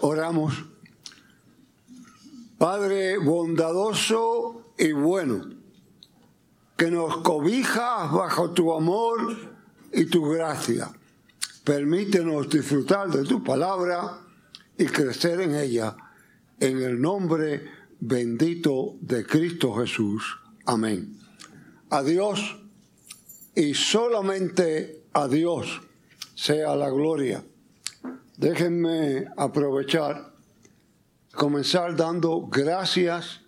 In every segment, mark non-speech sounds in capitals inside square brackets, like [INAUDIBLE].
Oramos. Padre bondadoso y bueno, que nos cobijas bajo tu amor y tu gracia. Permítenos disfrutar de tu palabra y crecer en ella, en el nombre bendito de Cristo Jesús. Amén. A Dios y solamente a Dios sea la gloria. Déjenme aprovechar, comenzar dando gracias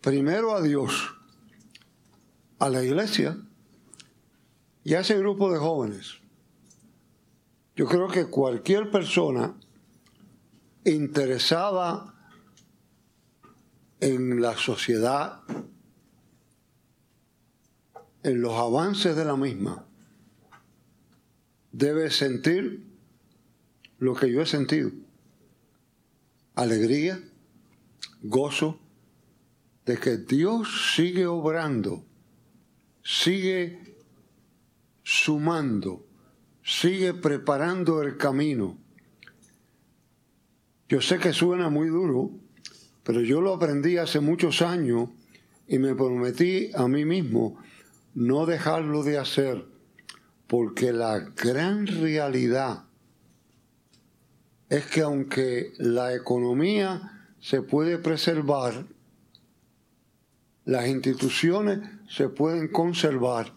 primero a Dios, a la iglesia y a ese grupo de jóvenes. Yo creo que cualquier persona interesada en la sociedad, en los avances de la misma, debe sentir lo que yo he sentido. Alegría, gozo de que Dios sigue obrando, sigue sumando, sigue preparando el camino. Yo sé que suena muy duro, pero yo lo aprendí hace muchos años y me prometí a mí mismo no dejarlo de hacer, porque la gran realidad es que aunque la economía se puede preservar, las instituciones se pueden conservar,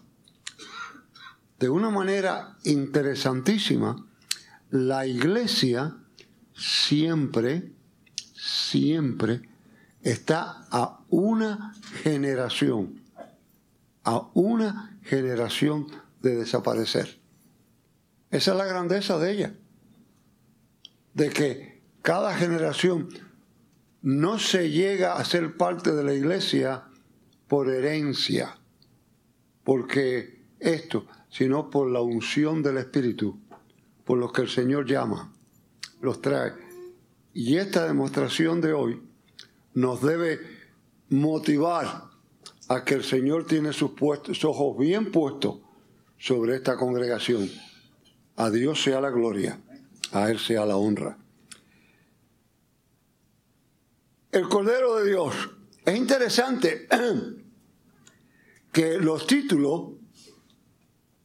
de una manera interesantísima, la iglesia siempre, siempre está a una generación, a una generación de desaparecer. Esa es la grandeza de ella de que cada generación no se llega a ser parte de la iglesia por herencia, porque esto, sino por la unción del Espíritu, por los que el Señor llama, los trae. Y esta demostración de hoy nos debe motivar a que el Señor tiene sus, puestos, ojos bien puestos sobre esta congregación. A Dios sea la gloria a Él sea la honra. El Cordero de Dios. Es interesante [CLEARS THROAT] que los títulos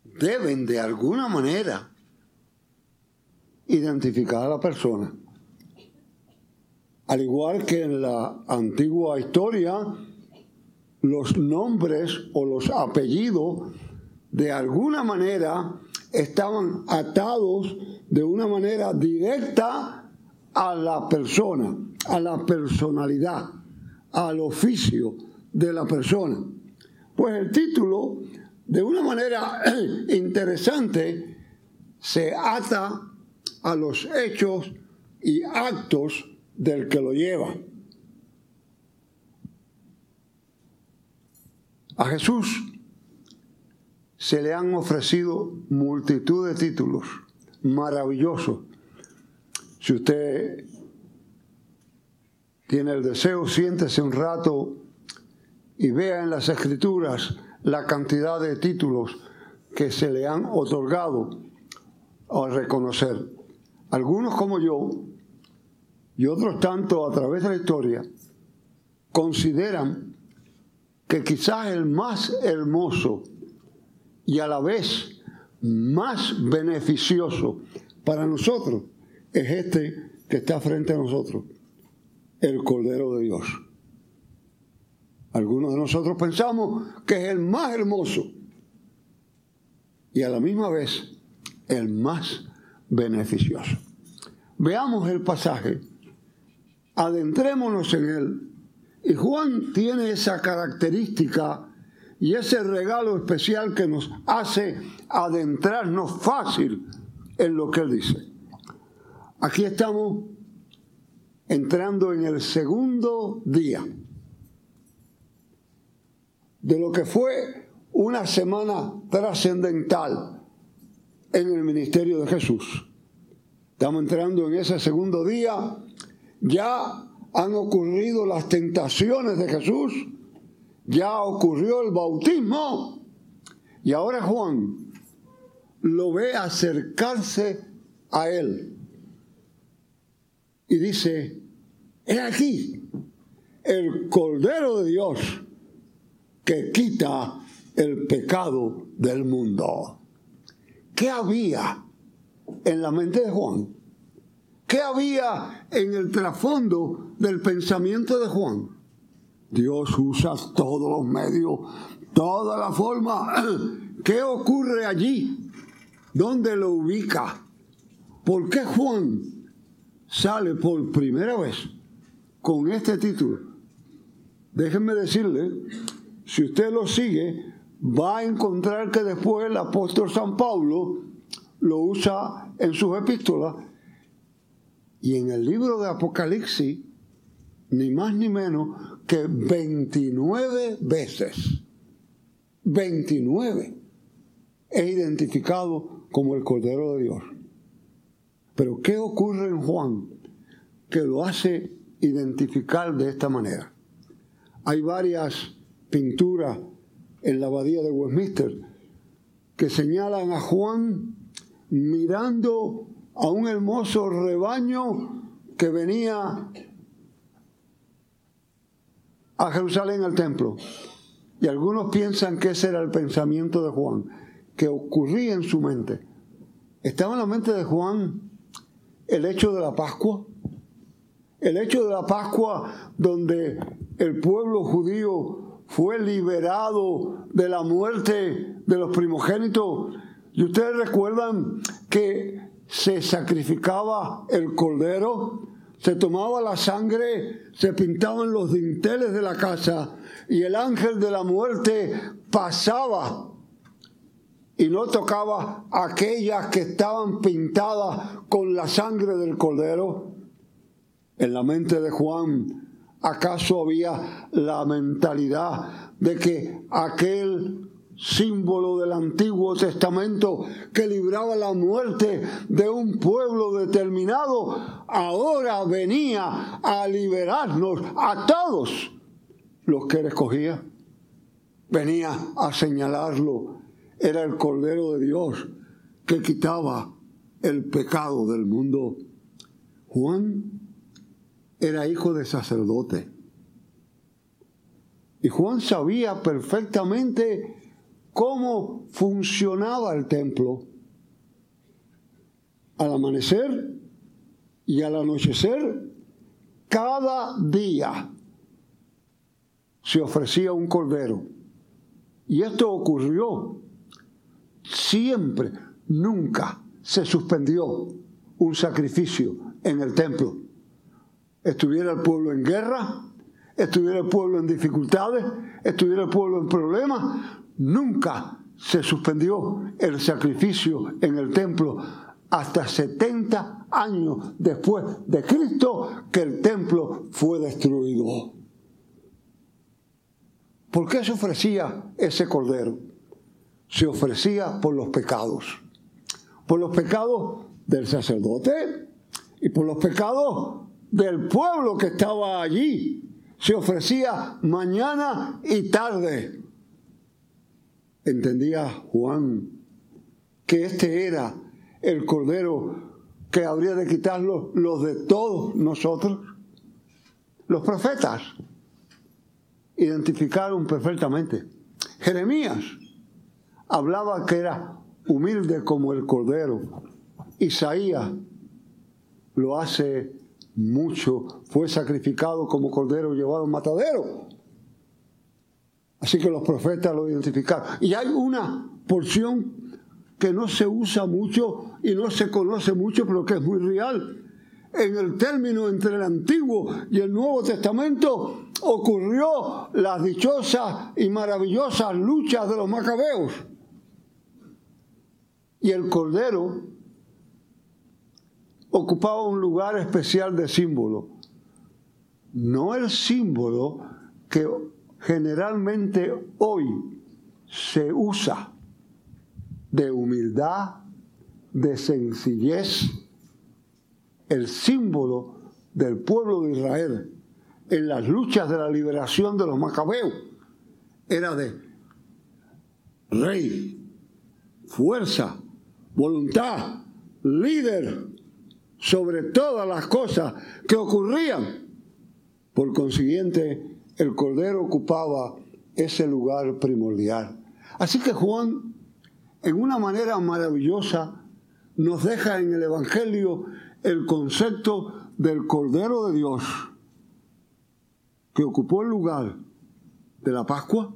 deben de alguna manera identificar a la persona. Al igual que en la antigua historia, los nombres o los apellidos de alguna manera estaban atados de una manera directa a la persona, a la personalidad, al oficio de la persona. Pues el título, de una manera [CLEARS THROAT] interesante, se ata a los hechos y actos del que lo lleva. A Jesús se le han ofrecido multitud de títulos maravillosos. Si usted tiene el deseo, siéntese un rato y vea en las escrituras la cantidad de títulos que se le han otorgado a reconocer. Algunos como yo y otros tanto a través de la historia consideran que quizás el más hermoso y a la vez más beneficioso para nosotros es este que está frente a nosotros, el Cordero de Dios. Algunos de nosotros pensamos que es el más hermoso y a la misma vez el más beneficioso. Veamos el pasaje, adentrémonos en él. Y Juan tiene esa característica y ese regalo especial que nos hace adentrarnos fácil en lo que Él dice. Aquí estamos entrando en el segundo día de lo que fue una semana trascendental en el ministerio de Jesús. Estamos entrando en ese segundo día, ya han ocurrido las tentaciones de Jesús, ya ocurrió el bautismo y ahora Juan lo ve acercarse a él. y dice, he aquí el Cordero de Dios que quita el pecado del mundo. ¿Qué había en la mente de Juan? ¿Qué había en el trasfondo del pensamiento de Juan? Dios usa todos los medios, toda la forma. [CLEARS THROAT] ¿Qué ocurre allí? ¿Dónde lo ubica? ¿Por qué Juan sale por primera vez con este título? Déjenme decirle, si usted lo sigue, va a encontrar que después el apóstol San Pablo lo usa en sus epístolas y en el libro de Apocalipsis, ni más ni menos que 29 veces, 29, es identificado como el Cordero de Dios. Pero ¿qué ocurre en Juan que lo hace identificar de esta manera? Hay varias pinturas en la abadía de Westminster que señalan a Juan mirando a un hermoso rebaño que venía a Jerusalén al templo. Y algunos piensan que ese era el pensamiento de Juan, que ocurría en su mente. Estaba en la mente de Juan el hecho de la Pascua, el hecho de la Pascua donde el pueblo judío fue liberado de la muerte de los primogénitos. Y ustedes recuerdan que se sacrificaba el cordero, se tomaba la sangre, se pintaban los dinteles de la casa y el ángel de la muerte pasaba y no tocaba aquellas que estaban pintadas con la sangre del cordero. En la mente de Juan, ¿acaso había la mentalidad de que aquel símbolo del Antiguo Testamento que libraba la muerte de un pueblo determinado, ahora venía a liberarnos a todos los que él escogía. Venía a señalarlo era el Cordero de Dios que quitaba el pecado del mundo. Juan era hijo de sacerdote. Y Juan sabía perfectamente cómo funcionaba el templo. Al amanecer y al anochecer, cada día se ofrecía un cordero. Y esto ocurrió siempre, nunca se suspendió un sacrificio en el templo. Estuviera el pueblo en guerra, estuviera el pueblo en dificultades, estuviera el pueblo en problemas, nunca se suspendió el sacrificio en el templo hasta 70 años después de Cristo que el templo fue destruido. ¿Por qué se ofrecía ese cordero? se ofrecía por los pecados. Por los pecados del sacerdote y por los pecados del pueblo que estaba allí. Se ofrecía mañana y tarde. Entendía Juan que este era el cordero que habría de quitarlo los de todos nosotros. Los profetas identificaron perfectamente. Jeremías hablaba que era humilde como el cordero. Isaías lo hace mucho, fue sacrificado como cordero llevado al matadero. Así que los profetas lo identificaron. Y hay una porción que no se usa mucho y no se conoce mucho, pero que es muy real. En el término entre el Antiguo y el Nuevo Testamento ocurrió las dichosas y maravillosas luchas de los macabeos y el cordero ocupaba un lugar especial de símbolo. No el símbolo que generalmente hoy se usa de humildad, de sencillez, el símbolo del pueblo de Israel en las luchas de la liberación de los macabeos era de rey, fuerza, voluntad, líder, sobre todas las cosas que ocurrían. Por consiguiente, el Cordero ocupaba ese lugar primordial. Así que Juan, en una manera maravillosa, nos deja en el Evangelio el concepto del Cordero de Dios, que ocupó el lugar de la Pascua,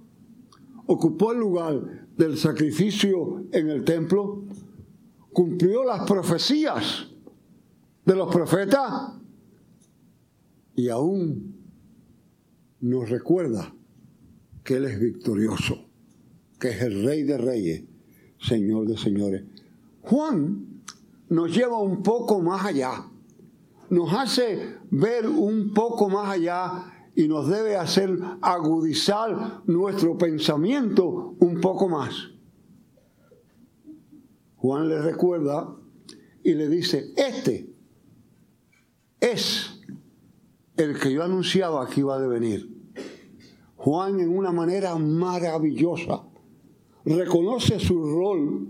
ocupó el lugar del sacrificio en el templo, cumplió las profecías de los profetas y aún nos recuerda que Él es victorioso, que es el Rey de Reyes, Señor de Señores. Juan nos lleva un poco más allá, nos hace ver un poco más allá y nos debe hacer agudizar nuestro pensamiento un poco más. Juan le recuerda y le dice, este es el que yo anunciaba que iba a venir. Juan en una manera maravillosa reconoce su rol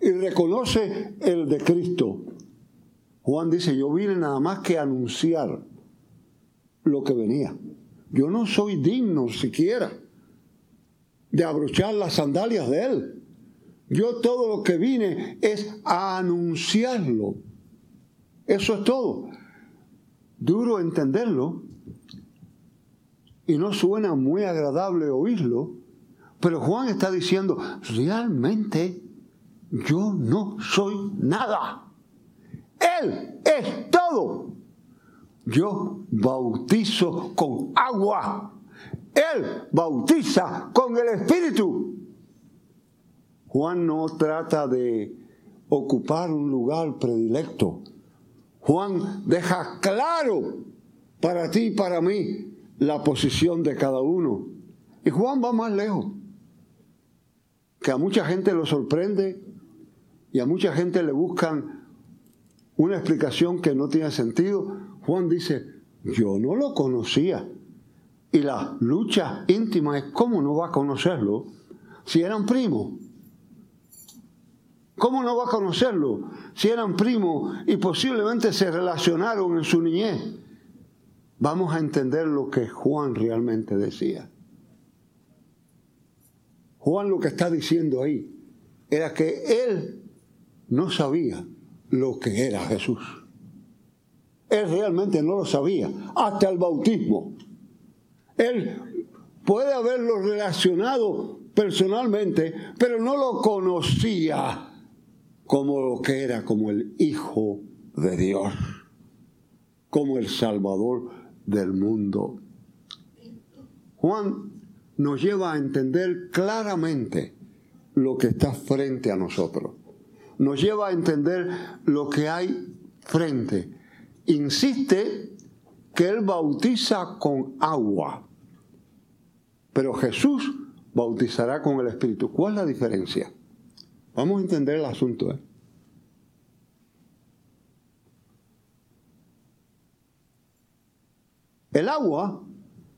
y reconoce el de Cristo. Juan dice, yo vine nada más que anunciar lo que venía. Yo no soy digno siquiera de abrochar las sandalias de él. Yo todo lo que vine es a anunciarlo. Eso es todo. Duro entenderlo y no suena muy agradable oírlo, pero Juan está diciendo, realmente yo no soy nada. Él es todo. Yo bautizo con agua. Él bautiza con el Espíritu. Juan no trata de ocupar un lugar predilecto. Juan deja claro para ti y para mí la posición de cada uno. Y Juan va más lejos, que a mucha gente lo sorprende y a mucha gente le buscan una explicación que no tiene sentido. Juan dice, yo no lo conocía. Y la lucha íntima es, ¿cómo no va a conocerlo si eran primos? ¿Cómo no va a conocerlo si eran primos y posiblemente se relacionaron en su niñez? Vamos a entender lo que Juan realmente decía. Juan lo que está diciendo ahí era que él no sabía lo que era Jesús. Él realmente no lo sabía, hasta el bautismo. Él puede haberlo relacionado personalmente, pero no lo conocía como lo que era, como el Hijo de Dios, como el Salvador del mundo. Juan nos lleva a entender claramente lo que está frente a nosotros. Nos lleva a entender lo que hay frente. Insiste que Él bautiza con agua, pero Jesús bautizará con el Espíritu. ¿Cuál es la diferencia? Vamos a entender el asunto. ¿eh? El agua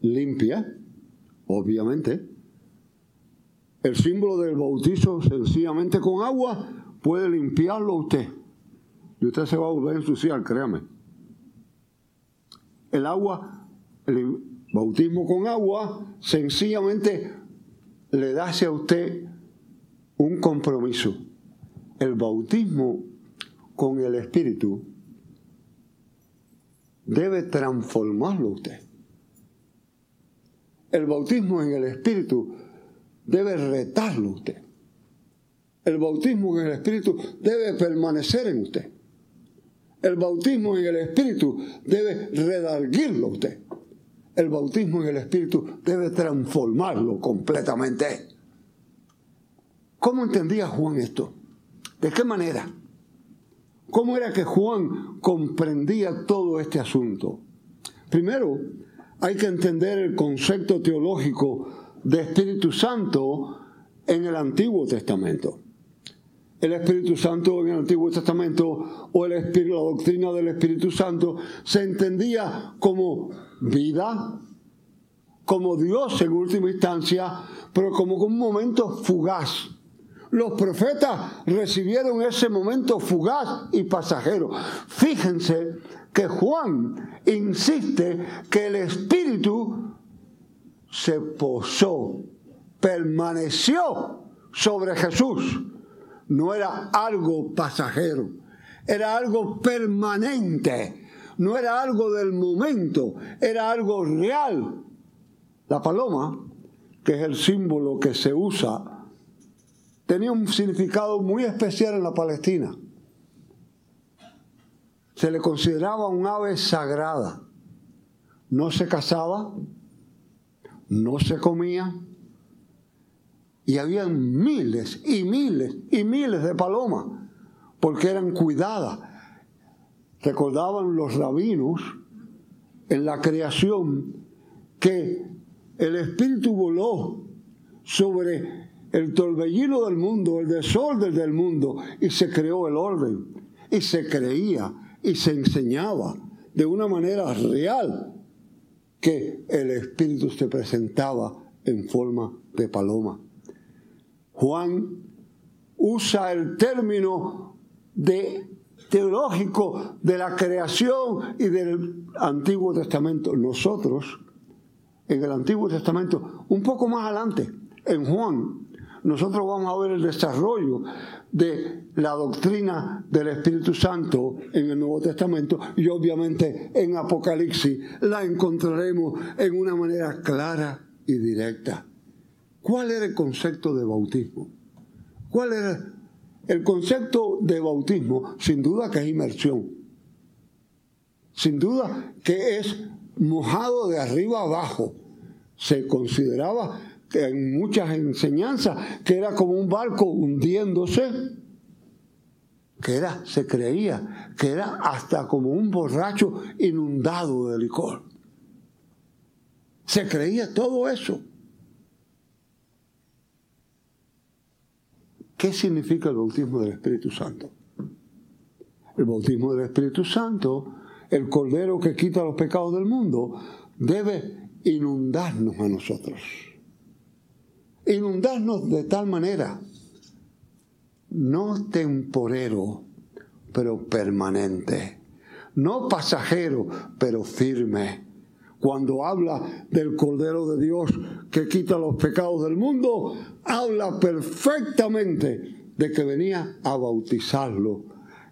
limpia, obviamente. El símbolo del bautizo sencillamente con agua puede limpiarlo usted. Y usted se va a volver a ensuciar, créame. El agua, el bautismo con agua, sencillamente le da a usted un compromiso. El bautismo con el Espíritu debe transformarlo usted. El bautismo en el Espíritu debe retarlo usted. El bautismo en el Espíritu debe permanecer en usted. El bautismo en el Espíritu debe redarguirlo usted. El bautismo en el Espíritu debe transformarlo completamente. ¿Cómo entendía Juan esto? ¿De qué manera? ¿Cómo era que Juan comprendía todo este asunto? Primero, hay que entender el concepto teológico de Espíritu Santo en el Antiguo Testamento. El Espíritu Santo en el Antiguo Testamento o la doctrina del Espíritu Santo se entendía como vida, como Dios en última instancia, pero como un momento fugaz los profetas recibieron ese momento fugaz y pasajero. Fíjense que Juan insiste que el Espíritu se posó, permaneció sobre Jesús. No era algo pasajero, era algo permanente, no era algo del momento, era algo real. La paloma, que es el símbolo que se usa, tenía un significado muy especial en la Palestina se le consideraba un ave sagrada. No se cazaba, no se comía, y había miles y miles y miles de palomas, porque eran cuidadas. Recordaban los rabinos en la creación que el espíritu voló sobre el torbellino del mundo, el desorden del mundo, y se creó el orden. Y se creía y se enseñaba de una manera real que el Espíritu se presentaba en forma de paloma. Juan usa el término de teológico de la creación y del Antiguo Testamento. Nosotros, en el Antiguo Testamento, un poco más adelante, en Juan, nosotros vamos a ver el desarrollo de la doctrina del Espíritu Santo en el Nuevo Testamento y obviamente en Apocalipsis la encontraremos en una manera clara y directa. ¿Cuál era el concepto de bautismo? ¿Cuál era el concepto de bautismo? Sin duda que es inmersión. Sin duda que es mojado de arriba abajo. Se consideraba en muchas enseñanzas, que era como un barco hundiéndose, que era, se creía, que era hasta como un borracho inundado de licor. Se creía todo eso. ¿Qué significa el bautismo del Espíritu Santo? El bautismo del Espíritu Santo, el Cordero que quita los pecados del mundo, debe inundarnos a nosotros inundarnos de tal manera, no temporero, pero permanente, no pasajero, pero firme. Cuando habla del Cordero de Dios que quita los pecados del mundo, habla perfectamente de que venía a bautizarlo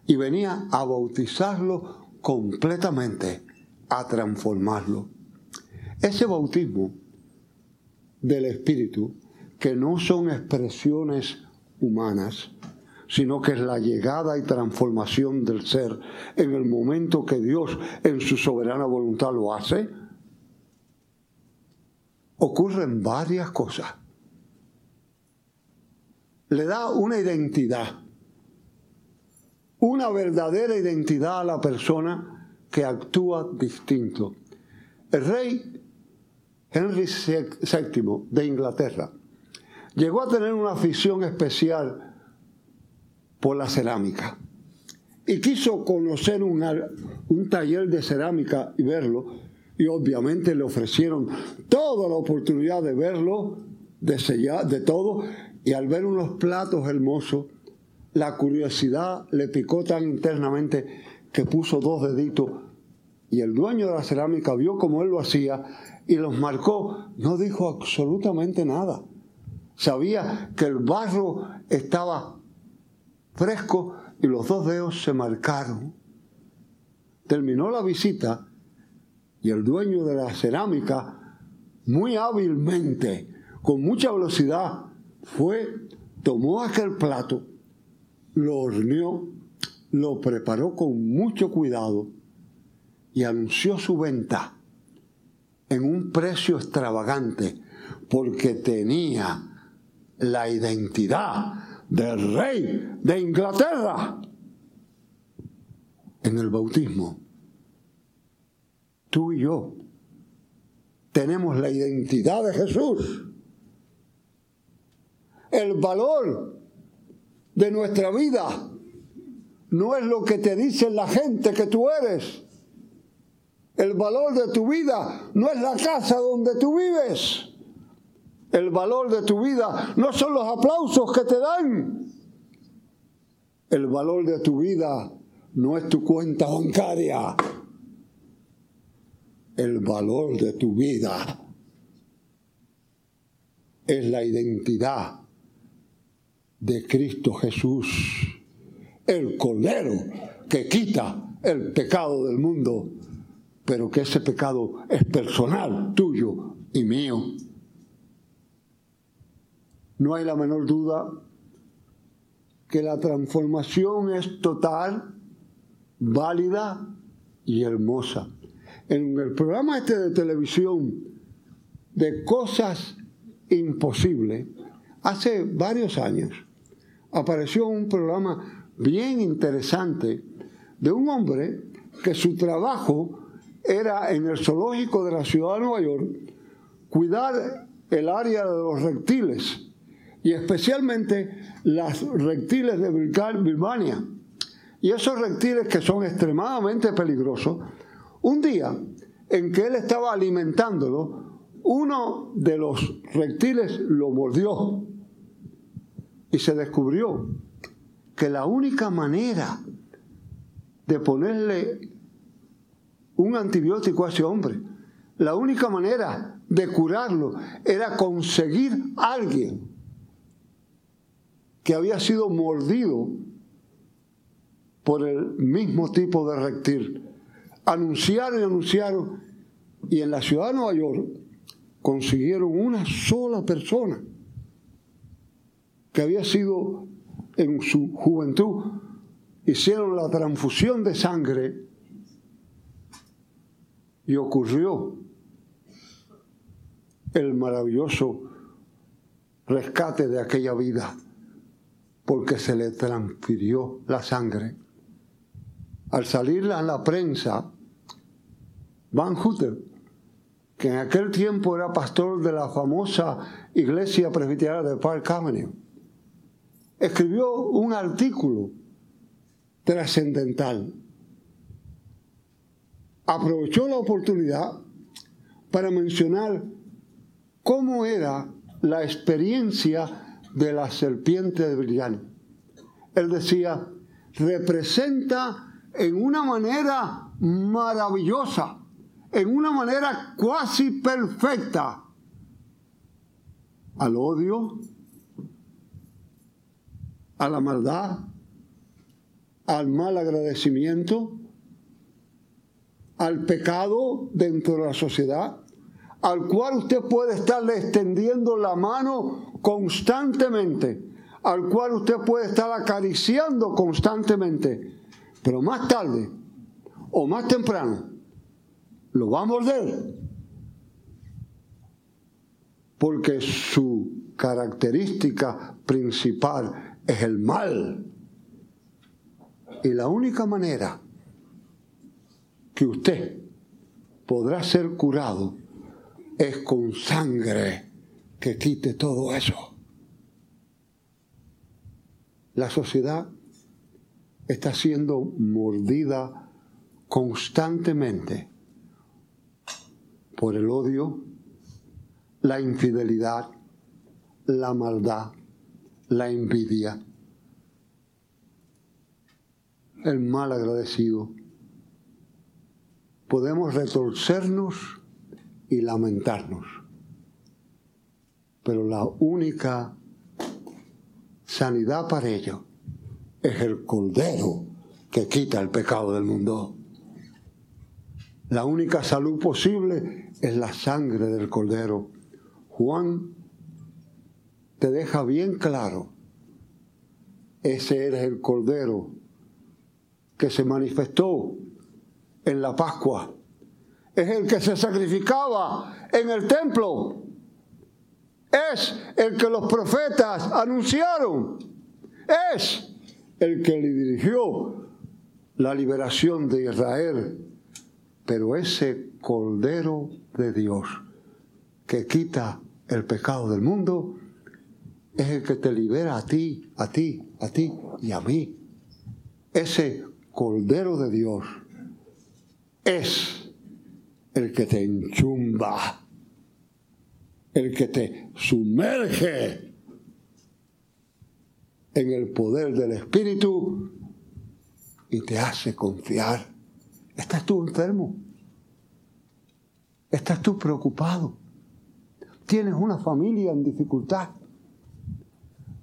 y venía a bautizarlo completamente, a transformarlo. Ese bautismo del Espíritu que no son expresiones humanas, sino que es la llegada y transformación del ser en el momento que Dios en su soberana voluntad lo hace, ocurren varias cosas. Le da una identidad, una verdadera identidad a la persona que actúa distinto. El rey Henry VII de Inglaterra llegó a tener una afición especial por la cerámica y quiso conocer un, taller de cerámica y verlo y obviamente le ofrecieron toda la oportunidad de verlo, de sellar, de todo y al ver unos platos hermosos, la curiosidad le picó tan internamente que puso dos deditos y el dueño de la cerámica vio cómo él lo hacía y los marcó, no dijo absolutamente nada. Sabía que el barro estaba fresco y los dos dedos se marcaron. Terminó la visita y el dueño de la cerámica, muy hábilmente, con mucha velocidad, fue, tomó aquel plato, lo horneó, lo preparó con mucho cuidado y anunció su venta en un precio extravagante porque tenía la identidad del rey de Inglaterra en el bautismo. Tú y yo tenemos la identidad de Jesús. El valor de nuestra vida no es lo que te dice la gente que tú eres. El valor de tu vida no es la casa donde tú vives. El valor de tu vida no son los aplausos que te dan. El valor de tu vida no es tu cuenta bancaria. El valor de tu vida es la identidad de Cristo Jesús, el Cordero que quita el pecado del mundo, pero que ese pecado es personal, tuyo y mío. No hay la menor duda que la transformación es total, válida y hermosa. En el programa este de televisión de cosas imposibles, hace varios años, apareció un programa bien interesante de un hombre que su trabajo era en el zoológico de la ciudad de Nueva York cuidar el área de los reptiles y especialmente las reptiles de Birmania. Y esos reptiles que son extremadamente peligrosos, un día en que él estaba alimentándolo, uno de los reptiles lo mordió y se descubrió que la única manera de ponerle un antibiótico a ese hombre, la única manera de curarlo era conseguir a alguien que había sido mordido por el mismo tipo de reptil. Anunciaron y anunciaron, y en la ciudad de Nueva York consiguieron una sola persona que había sido en su juventud, hicieron la transfusión de sangre y ocurrió el maravilloso rescate de aquella vida porque se le transfirió la sangre. Al salir a la prensa, Van Hutter, que en aquel tiempo era pastor de la famosa iglesia presbiteriana de Park Avenue, escribió un artículo trascendental. Aprovechó la oportunidad para mencionar cómo era la experiencia de la serpiente de brillante. Él decía, representa en una manera maravillosa, en una manera cuasi perfecta, al odio, a la maldad, al mal agradecimiento, al pecado dentro de la sociedad, al cual usted puede estarle extendiendo la mano constantemente, al cual usted puede estar acariciando constantemente, pero más tarde o más temprano lo va a morder, porque su característica principal es el mal. Y la única manera que usted podrá ser curado es con sangre que quite todo eso. La sociedad está siendo mordida constantemente por el odio, la infidelidad, la maldad, la envidia, el mal agradecido. Podemos retorcernos y lamentarnos. Pero la única sanidad para ello es el Cordero que quita el pecado del mundo. La única salud posible es la sangre del Cordero. Juan te deja bien claro, ese era el Cordero que se manifestó en la Pascua es el que se sacrificaba en el templo. Es el que los profetas anunciaron. Es el que le dirigió la liberación de Israel. Pero ese Cordero de Dios que quita el pecado del mundo es el que te libera a ti, a ti, a ti y a mí. Ese Cordero de Dios es el que te enchumba el que te sumerge en el poder del Espíritu y te hace confiar. ¿Estás tú enfermo? ¿Estás tú preocupado? ¿Tienes una familia en dificultad?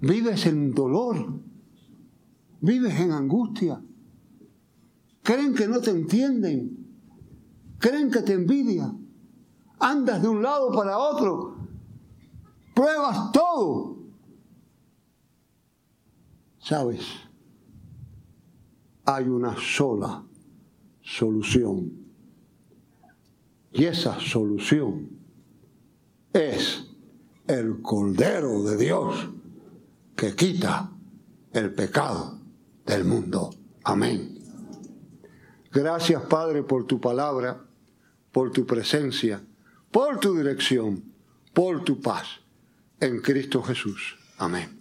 ¿Vives en dolor? ¿Vives en angustia? ¿Creen que no te entienden? ¿Creen que te envidian? Andas de un lado para otro. Pruebas todo. ¿Sabes? Hay una sola solución. Y esa solución es el Cordero de Dios que quita el pecado del mundo. Amén. Gracias Padre por tu palabra, por tu presencia, por tu dirección, por tu paz. En Cristo Jesús. Amén.